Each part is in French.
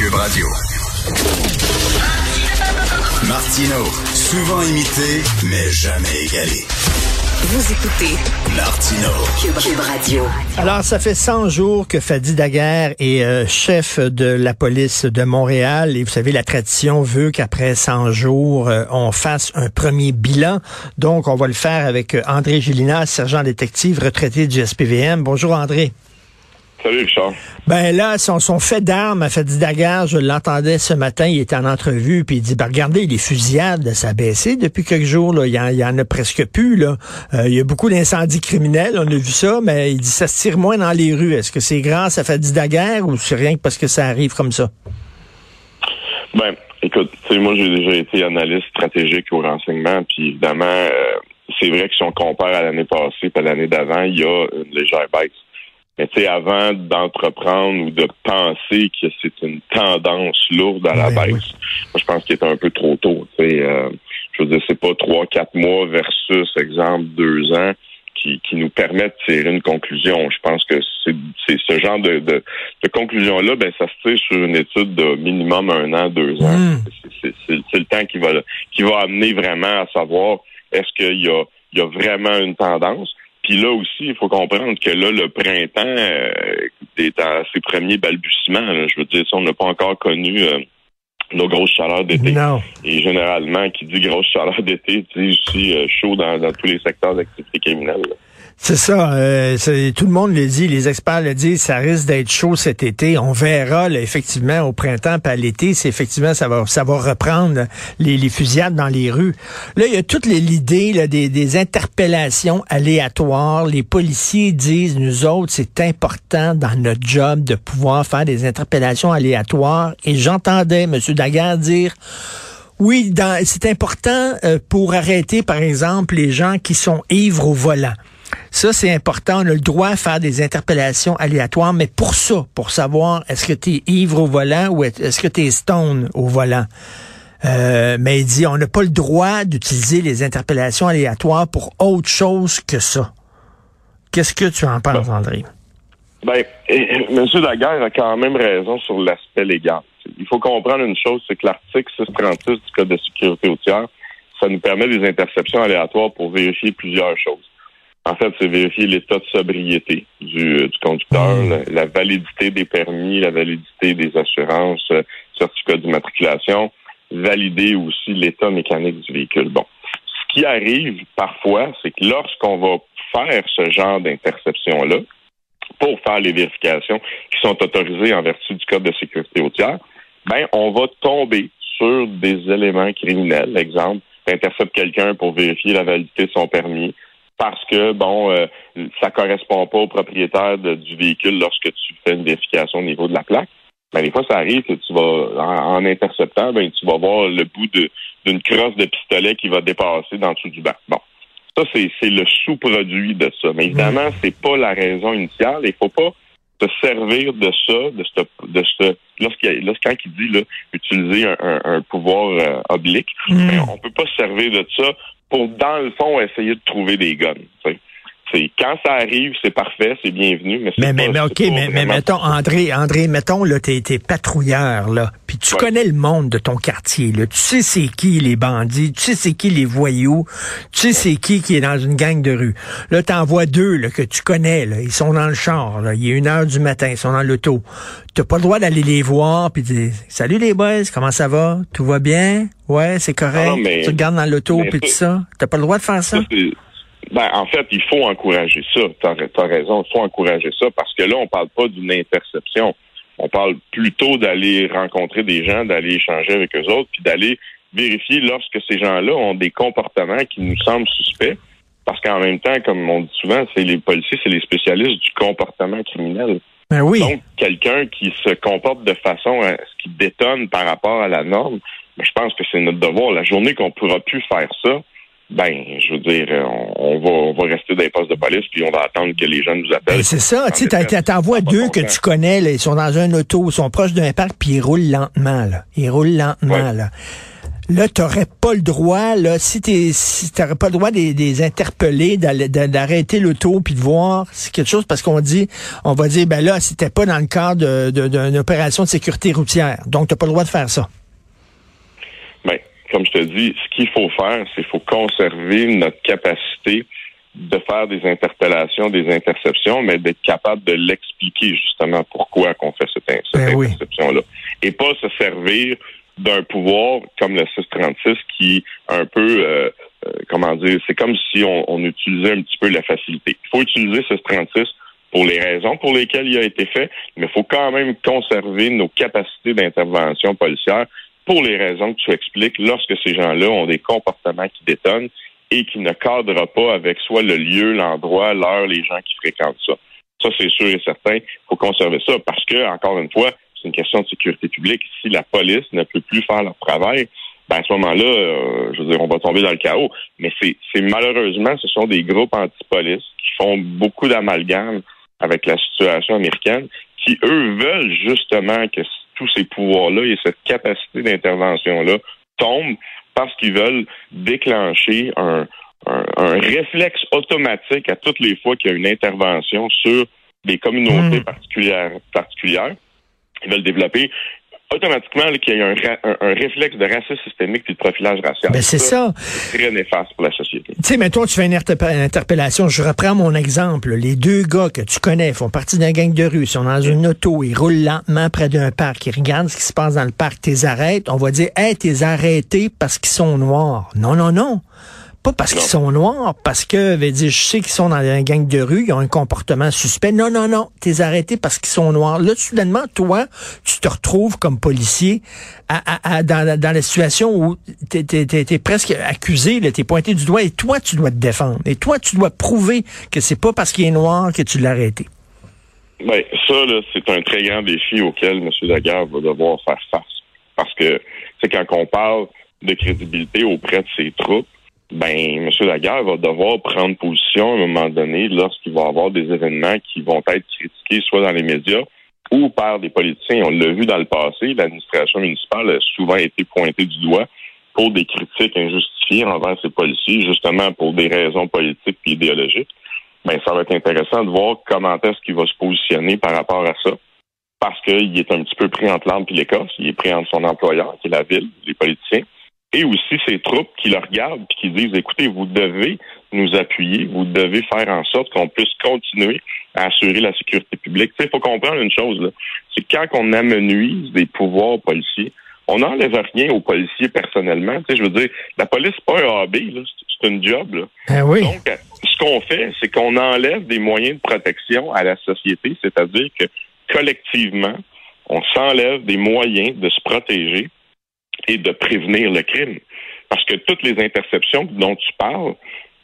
Cube Radio. Martino, souvent imité, mais jamais égalé. Vous écoutez Martino. Cube, Cube Radio. Alors, ça fait 100 jours que Fadi Daguerre est euh, chef de la police de Montréal et vous savez, la tradition veut qu'après 100 jours, euh, on fasse un premier bilan. Donc, on va le faire avec euh, André Gélina, sergent détective retraité du SPVM. Bonjour André. Salut Richard. Ben là, son, son fait d'armes à Fadi Daguerre, je l'entendais ce matin, il était en entrevue, puis il dit, ben regardez, les fusillades, ça a baissé depuis quelques jours, là. Il, y en, il y en a presque plus, là. Euh, il y a beaucoup d'incendies criminels, on a vu ça, mais il dit, ça se tire moins dans les rues. Est-ce que c'est grâce à Fadi Daguerre ou c'est rien que parce que ça arrive comme ça? Ben, écoute, moi, j'ai déjà été analyste stratégique au renseignement, puis évidemment, euh, c'est vrai que si on compare à l'année passée et l'année d'avant, il y a une légère baisse. Mais tu sais, avant d'entreprendre ou de penser que c'est une tendance lourde à la Oui, baisse, moi, je pense qu'il est un peu trop tôt. Euh, je veux dire, c'est pas trois, quatre mois versus, exemple, deux ans qui, qui nous permettent de tirer une conclusion. Je pense que c'est ce genre de, de, de conclusion-là, ben ça se tire sur une étude de minimum un an, deux ans. Mm. C'est- le temps qui va qui va amener vraiment à savoir est-ce qu'il y a, il y a vraiment une tendance. Puis là aussi, il faut comprendre que là, le printemps euh, est à ses premiers balbutiements. là. Je veux dire, ça, on n'a pas encore connu euh, nos grosses chaleurs d'été. Et généralement, qui dit grosse chaleur d'été, dit aussi euh, chaud dans, dans tous les secteurs d'activité criminelle. là. C'est ça. euh, tout le monde le dit, les experts le disent, ça risque d'être chaud cet été. On verra là, effectivement au printemps puis à l'été, c'est effectivement ça va ça va reprendre les, les fusillades dans les rues. Là, il y a toute l'idée des, des interpellations aléatoires. Les policiers disent, nous autres, c'est important dans notre job de pouvoir faire des interpellations aléatoires. Et j'entendais M. Daguerre dire oui, c'est important euh, pour arrêter, par exemple, les gens qui sont ivres au volant. Ça, c'est important. On a le droit de faire des interpellations aléatoires, mais pour ça, pour savoir est-ce que tu es ivre au volant ou est-ce que tu es stone au volant. Euh, mais il dit, on n'a pas le droit d'utiliser les interpellations aléatoires pour autre chose que ça. Qu'est-ce que tu en penses, André? Ben, M. Daguerre a quand même raison sur l'aspect légal. Il faut comprendre une chose, c'est que l'article 636 du Code de sécurité routière, ça nous permet des interceptions aléatoires pour vérifier plusieurs choses. En fait, c'est vérifier l'état de sobriété du, euh, du conducteur, Mmh. la, la validité des permis, la validité des assurances, euh, certificat d'immatriculation, valider aussi l'état mécanique du véhicule. Bon. Ce qui arrive parfois, c'est que lorsqu'on va faire ce genre d'interception-là, pour faire les vérifications qui sont autorisées en vertu du Code de sécurité routière, ben, on va tomber sur des éléments criminels. Exemple, t'interceptes quelqu'un pour vérifier la validité de son permis parce que, bon, euh, ça correspond pas au propriétaire de- du véhicule lorsque tu fais une vérification au niveau de la plaque. Ben, des fois, ça arrive que tu vas, en, en interceptant, ben, tu vas voir le bout d'une crosse de pistolet qui va dépasser dans le dessous du banc. Bon. Ça, c'est le sous-produit de ça. Mais évidemment, c'est pas la raison initiale. Il faut pas se servir de ça, de ce, de ce lorsqu'il lorsqu'il il dit là, utiliser un, un- un pouvoir euh, oblique, ben, on peut pas se servir de ça pour, dans le fond, essayer de trouver des guns. C'est quand ça arrive, c'est parfait, c'est bienvenu, mais c'est Mais, mais, pas- mais c'est OK, mais, mais mettons, André, André, mettons, là, t'es, t'es patrouilleur, là, puis tu Ouais. connais le monde de ton quartier, là. Tu sais c'est qui les bandits, tu sais c'est qui les voyous, tu sais c'est qui qui est dans une gang de rue. Là, t'en vois deux, là, que tu connais, là. Ils sont dans le char, là. Il est une heure du matin, ils sont dans l'auto. T'as pas le droit d'aller les voir puis dire, salut les boys, comment ça va? Tout va bien? Ouais, c'est correct. Ah non, mais- tu regardes dans l'auto mais puis tout ça-. T'as pas le droit de faire ça? Ben, en fait, il faut encourager ça. T'as as raison, il faut encourager ça parce que là, on parle pas d'une interception. On parle plutôt d'aller rencontrer des gens, d'aller échanger avec eux autres, puis d'aller vérifier lorsque ces gens-là ont des comportements qui nous semblent suspects. Parce qu'en même temps, comme on dit souvent, c'est les policiers, c'est les spécialistes du comportement criminel. Ben oui. Donc, quelqu'un qui se comporte de façon à ce qui détonne par rapport à la norme, ben, je pense que c'est notre devoir. La journée qu'on pourra plus faire ça, ben, je veux dire, on, on va, on va rester dans les postes de police puis on va attendre que les gens nous appellent. Ben, c'est ça, tu sais, t'as- t'as- t'en vois Ça a pas deux de que tu connais, là, ils sont dans un auto, ils sont proches d'un parc, puis ils roulent lentement, là. Ils roulent lentement, Ouais. là. là, tu n'aurais pas le droit, là, si tu si n'aurais pas le droit de les interpeller, d'arrêter l'auto puis de voir c'est quelque chose parce qu'on dit, on va dire, ben là, c'était pas dans le cadre d'une opération de sécurité routière. Donc, tu n'as pas le droit de faire ça. Comme je te dis, ce qu'il faut faire, c'est qu'il faut conserver notre capacité de faire des interpellations, des interceptions, mais d'être capable de l'expliquer justement pourquoi qu'on fait cette, ben interception-là. Et pas se servir d'un pouvoir comme le 636 qui un peu euh, euh, comment dire, c'est comme si on, on, utilisait un petit peu la facilité. Il faut utiliser ce 636 pour les raisons pour lesquelles il a été fait, mais il faut quand même conserver nos capacités d'intervention policière pour les raisons que tu expliques lorsque ces gens-là ont des comportements qui détonnent et qui ne cadrent pas avec soit le lieu, l'endroit, l'heure, les gens qui fréquentent ça. Ça, c'est sûr et certain. Il faut conserver ça parce que, encore une fois, c'est une question de sécurité publique. Si la police ne peut plus faire leur travail, ben à ce moment-là, euh, je veux dire, on va tomber dans le chaos. Mais c'est, malheureusement, ce sont des groupes anti-police qui font beaucoup d'amalgame avec la situation américaine, qui, eux, veulent justement que tous ces pouvoirs-là et cette capacité d'intervention-là tombent parce qu'ils veulent déclencher un, réflexe automatique à toutes les fois qu'il y a une intervention sur des communautés hmm. particulières, particulières. Ils veulent développer automatiquement qu'il y ait un, un, réflexe de racisme systémique et de profilage racial. Ben c'est ça. C'est très néfaste pour la société. Tu sais, mettons, tu fais une, interpellation. Je reprends mon exemple. Les deux gars que tu connais font partie d'un gang de rue. Ils sont dans une auto. Ils roulent lentement près d'un parc. Ils regardent ce qui se passe dans le parc. T'es arrêtes. On va dire, hey, t'es arrêté parce qu'ils sont noirs. Non, non, non. Pas parce qu'ils sont noirs, parce que, je sais qu'ils sont dans un gang de rue, ils ont un comportement suspect. Non, non, non. T'es arrêté parce qu'ils sont noirs. Là, soudainement, toi, tu te retrouves comme policier à, dans, la situation où t'es es, presque accusé, t'es pointé du doigt et toi, tu dois te défendre. Et toi, tu dois prouver que c'est pas parce qu'il est noir que tu l'as arrêté. Ben, ça, c'est un très grand défi auquel M. Daguerre va devoir faire face. Parce que, c'est quand on parle de crédibilité auprès de ses troupes, ben, M. Lagarde va devoir prendre position à un moment donné lorsqu'il va avoir des événements qui vont être critiqués soit dans les médias ou par des politiciens. On l'a vu dans le passé, l'administration municipale a souvent été pointée du doigt pour des critiques injustifiées envers ses policiers, justement pour des raisons politiques et idéologiques. Ben, ça va être intéressant de voir comment est-ce qu'il va se positionner par rapport à ça. Parce qu'il est un petit peu pris entre l'arbre et l'écorce. Il est pris entre son employeur, qui est la ville, les politiciens, et aussi ces troupes qui le regardent et qui disent écoutez, vous devez nous appuyer, vous devez faire en sorte qu'on puisse continuer à assurer la sécurité publique. Il faut comprendre une chose, c'est quand on amenuise des pouvoirs policiers, on n'enlève rien aux policiers personnellement. je veux dire, la police, c'est pas un AB, c'est une job. Ah oui. Donc, ce qu'on fait, c'est qu'on enlève des moyens de protection à la société, c'est-à-dire que collectivement, on s'enlève des moyens de se protéger et de prévenir le crime. Parce que toutes les interceptions dont tu parles,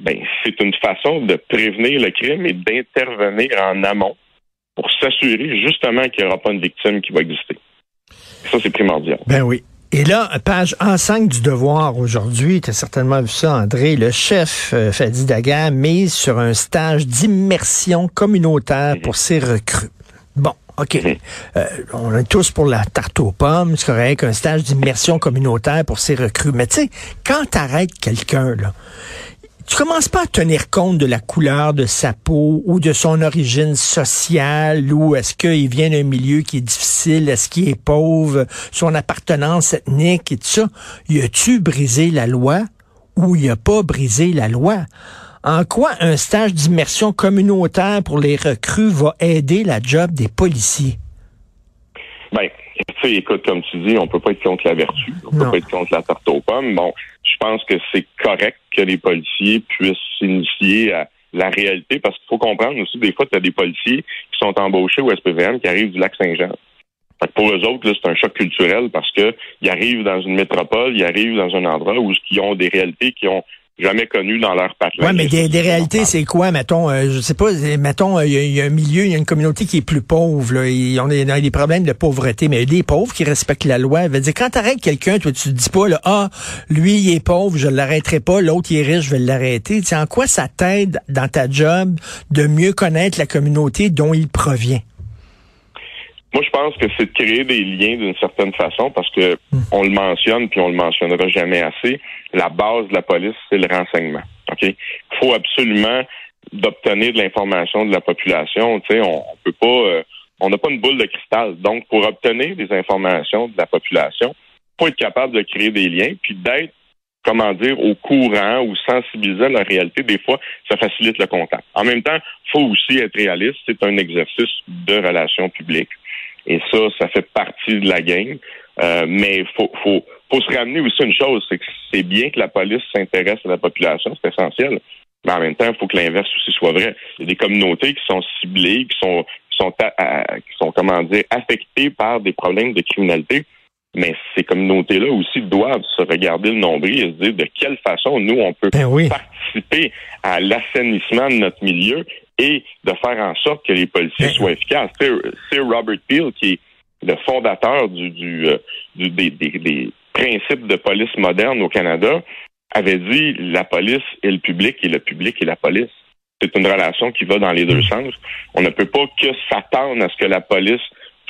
ben, c'est une façon de prévenir le crime et d'intervenir en amont pour s'assurer justement qu'il n'y aura pas une victime qui va exister. Ça, c'est primordial. Ben oui. Et là, page A5 du Devoir aujourd'hui, tu as certainement vu ça, André, le chef euh, Fadi Daga mise sur un stage d'immersion communautaire pour ses recrues. OK. Euh, on est tous pour la tarte aux pommes, c'est correct, un stage d'immersion communautaire pour ces recrues. Mais tu sais, quand tu arrêtes quelqu'un, là, tu commences pas à tenir compte de la couleur de sa peau ou de son origine sociale ou est-ce qu'il vient d'un milieu qui est difficile, est-ce qu'il est pauvre, son appartenance ethnique et tout ça. Y a-tu brisé la loi ou y a pas brisé la loi? En quoi un stage d'immersion communautaire pour les recrues va aider la job des policiers? Ben, tu sais, écoute, comme tu dis, on peut pas être contre la vertu, on peut pas être contre la tarte aux pommes. Bon, je pense que c'est correct que les policiers puissent s'initier à la réalité, parce qu'il faut comprendre aussi, des fois, tu as des policiers qui sont embauchés au SPVM qui arrivent du lac Saint-Jean. Pour eux autres, c'est un choc culturel parce que ils arrivent dans une métropole, ils arrivent dans un endroit où ils ont des réalités qui ont jamais connu dans leur patrie. Oui, mais des, réalités, c'est quoi, mettons, euh, je sais pas, mettons, il y, a un milieu, il y a une communauté qui est plus pauvre, là, ils ont des, des problèmes de pauvreté, mais il y a des pauvres qui respectent la loi. Veut dire, quand t'arrêtes quelqu'un, toi, tu te dis pas, là, ah, lui, il est pauvre, je l'arrêterai pas, l'autre, il est riche, je vais l'arrêter. Tu en quoi ça t'aide dans ta job de mieux connaître la communauté dont il provient? Moi, je pense que c'est de créer des liens d'une certaine façon parce que on le mentionne puis on le mentionnera jamais assez. La base de la police, c'est le renseignement. OK? Il faut absolument d'obtenir de l'information de la population. Tu sais, on, on peut pas, euh, on n'a pas une boule de cristal. Donc, pour obtenir des informations de la population, faut être capable de créer des liens puis d'être comment dire, au courant ou sensibiliser à la réalité, des fois, ça facilite le contact. En même temps, faut aussi être réaliste. C'est un exercice de relations publiques. Et ça, ça fait partie de la game. Euh, mais faut, faut, faut se ramener aussi une chose, c'est que c'est bien que la police s'intéresse à la population, c'est essentiel. Mais en même temps, il faut que l'inverse aussi soit vrai. Il y a des communautés qui sont ciblées, qui sont, qui sont, qui sont comment dire, affectées par des problèmes de criminalité. Mais ces communautés-là aussi doivent se regarder le nombril et se dire de quelle façon nous, on peut Ben oui. participer à l'assainissement de notre milieu et de faire en sorte que les policiers Ben- soient efficaces. C'est Robert Peel qui est le fondateur du, du, euh, du- des, des- des principes de police moderne au Canada, avait dit la police et le public et le public et la police. C'est une relation qui va dans les deux sens. On ne peut pas que s'attendre à ce que la police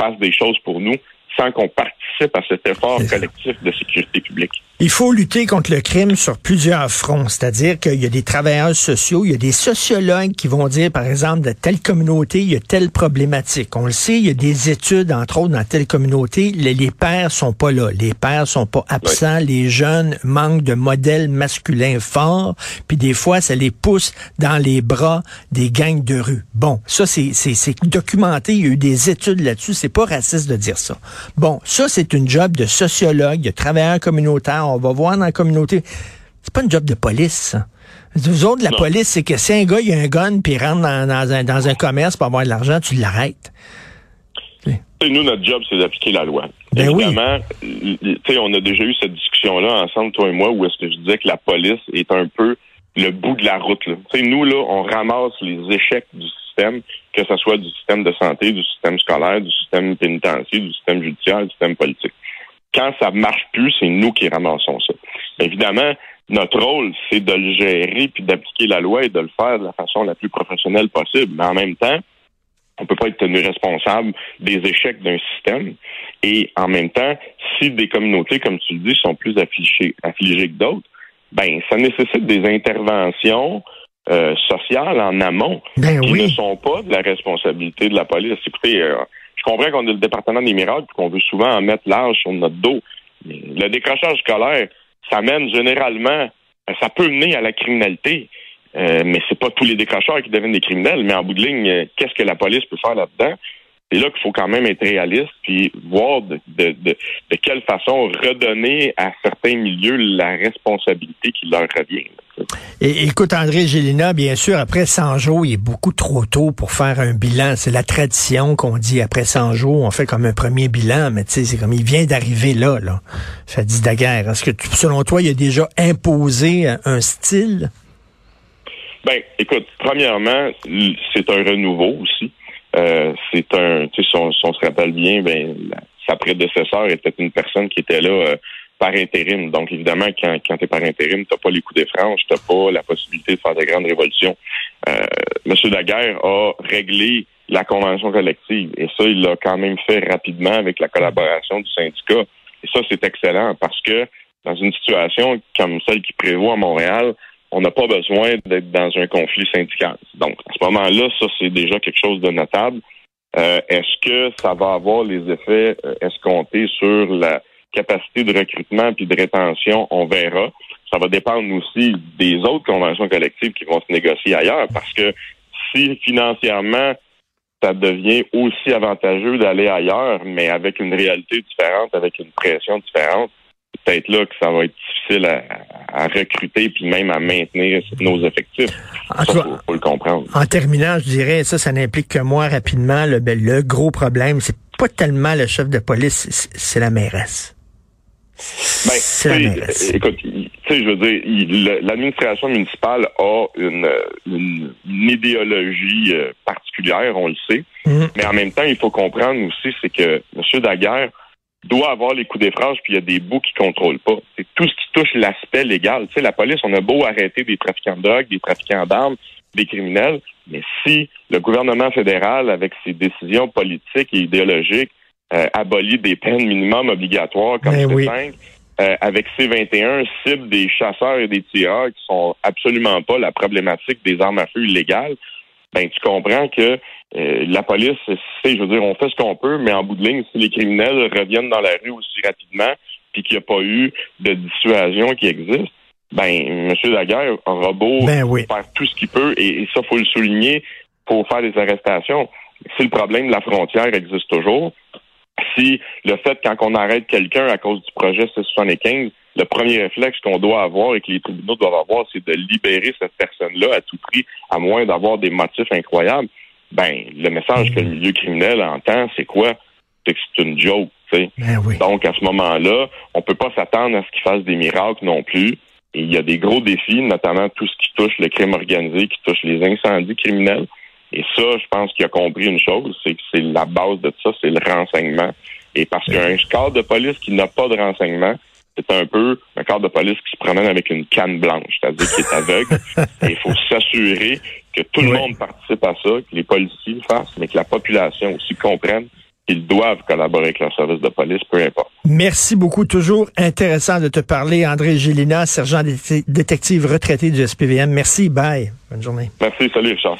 fasse des choses pour nous sans qu'on participe à cet effort collectif de sécurité publique. Il faut lutter contre le crime sur plusieurs fronts, c'est-à-dire qu'il y a des travailleurs sociaux, il y a des sociologues qui vont dire, par exemple, de telle communauté, il y a telle problématique. On le sait, il y a des études, entre autres, dans telle communauté, les, les pères sont pas là, les pères sont pas absents, les jeunes manquent de modèles masculins forts, puis des fois, ça les pousse dans les bras des gangs de rue. Bon, ça, c'est documenté, il y a eu des études là-dessus, c'est pas raciste de dire ça. Bon, ça, c'est une job de sociologue, de travailleur communautaire, on va voir dans la communauté. C'est pas une job de police, ça. Vous autres, la Non. police, c'est que si un gars, il a un gun, puis il rentre dans, dans un, dans un commerce pour avoir de l'argent, tu l'arrêtes. Et nous, notre job, c'est d'appliquer la loi. Ben oui. Évidemment, sais, on a déjà eu cette discussion-là ensemble, toi et moi, où est-ce que je disais que la police est un peu le bout de la route. là. Nous, là, on ramasse les échecs du système, que ce soit du système de santé, du système scolaire, du système pénitentiaire, du système judiciaire, du système politique. Quand ça marche plus, c'est nous qui ramassons ça. Évidemment, notre rôle, c'est de le gérer puis d'appliquer la loi et de le faire de la façon la plus professionnelle possible. Mais en même temps, on peut pas être tenu responsable des échecs d'un système. Et en même temps, si des communautés, comme tu le dis, sont plus affligées, affligées que d'autres, ben ça nécessite des interventions euh, sociales en amont Ben qui ne sont pas de la responsabilité de la police. Écoutez, euh, je comprends qu'on a le département des miracles et qu'on veut souvent en mettre large sur notre dos. Le décrochage scolaire, ça mène généralement, euh, ça peut mener à la criminalité. Euh, mais c'est pas tous les décrocheurs qui deviennent des criminels. Mais en bout de ligne, euh, qu'est-ce que la police peut faire là-dedans? C'est là qu'il faut quand même être réaliste puis voir de, de, de, de quelle façon redonner à certains milieux la responsabilité qui leur revient. Et, écoute, André Gélina, bien sûr, après 100 jours, il est beaucoup trop tôt pour faire un bilan. C'est la tradition qu'on dit après 100 jours, on fait comme un premier bilan, mais tu sais, c'est comme il vient d'arriver là, là. Ça dit Daguerre. Est-ce que, tu- selon toi, il a déjà imposé un- style? Ben, écoute, premièrement, c'est un renouveau aussi. Euh, c'est un, tu sais, si on, si on se rappelle bien, ben, sa prédécesseur était une personne qui était là euh, par intérim. Donc, évidemment, quand, quand tu es par intérim, tu pas les coups des franges, tu pas la possibilité de faire de grandes révolutions. Euh, Monsieur Daguerre a réglé la convention collective et ça, il l'a quand même fait rapidement avec la collaboration du syndicat. Et ça, c'est excellent parce que dans une situation comme celle qui prévaut à Montréal, on n'a pas besoin d'être dans un conflit syndical. Donc, à ce moment-là, ça, c'est déjà quelque chose de notable. Euh, Est-ce que ça va avoir les effets euh, escomptés sur la capacité de recrutement puis de rétention? On verra. Ça va dépendre aussi des autres conventions collectives qui vont se négocier ailleurs parce que si financièrement ça devient aussi avantageux d'aller ailleurs, mais avec une réalité différente, avec une pression différente, peut-être là que ça va être difficile à, à recruter puis même à maintenir nos effectifs. En Ça, tout cas, faut, faut le comprendre. En terminant, je dirais, ça, ça n'implique que moi rapidement. Le, ben, le gros problème, c'est pas tellement le chef de police, c'est la mairesse. Ben, écoute, tu sais, je veux dire, l'administration municipale a une, une, une idéologie euh, particulière, on le sait. Mhm. Mais en même temps, il faut comprendre aussi, c'est que M. Daguerre doit avoir les coups des puis il y a des bouts qui ne contrôlent pas. C'est tout ce qui touche l'aspect légal. Tu sais, la police, on a beau arrêter des trafiquants de drogue, des trafiquants d'armes, des criminels. Mais si le gouvernement fédéral, avec ses décisions politiques et idéologiques, euh, abolit des peines minimum obligatoires comme Ben oui. C5, euh, avec C21, cible des chasseurs et des tireurs qui sont absolument pas la problématique des armes à feu illégales, ben tu comprends que euh, la police, c'est, je veux dire, on fait ce qu'on peut, mais en bout de ligne, si les criminels reviennent dans la rue aussi rapidement, puis qu'il n'y a pas eu de dissuasion qui existe, ben, M. Daguerre aura beau Ben oui. faire tout ce qu'il peut, et, et ça, faut le souligner, pour faire des arrestations. Si le problème de la frontière existe toujours, si le fait, quand on arrête quelqu'un à cause du projet C75, le premier réflexe qu'on doit avoir et que les tribunaux doivent avoir, c'est de libérer cette personne-là à tout prix, à moins d'avoir des motifs incroyables, ben, le message que le milieu criminel entend, c'est quoi? C'est que c'est une joke. Ben oui. Donc, à ce moment-là, on peut pas s'attendre à ce qu'ils fassent des miracles non plus. Et il y a des gros défis, notamment tout ce qui touche le crime organisé, qui touche les incendies criminels. Et ça, je pense qu'il a compris une chose, c'est que c'est la base de ça, c'est le renseignement. Et parce qu'un cadre de police qui n'a pas de renseignement, c'est un peu un cadre de police qui se promène avec une canne blanche, c'est-à-dire qui est aveugle. Et il faut s'assurer que tout le Oui. monde participe à ça, que les policiers le fassent, mais que la population aussi comprenne qu'ils doivent collaborer avec leur service de police, peu importe. Merci beaucoup. Toujours intéressant de te parler. André Gélina, sergent dé- détective retraité du SPVM. Merci. Bye. Bonne journée. Merci, salut Richard.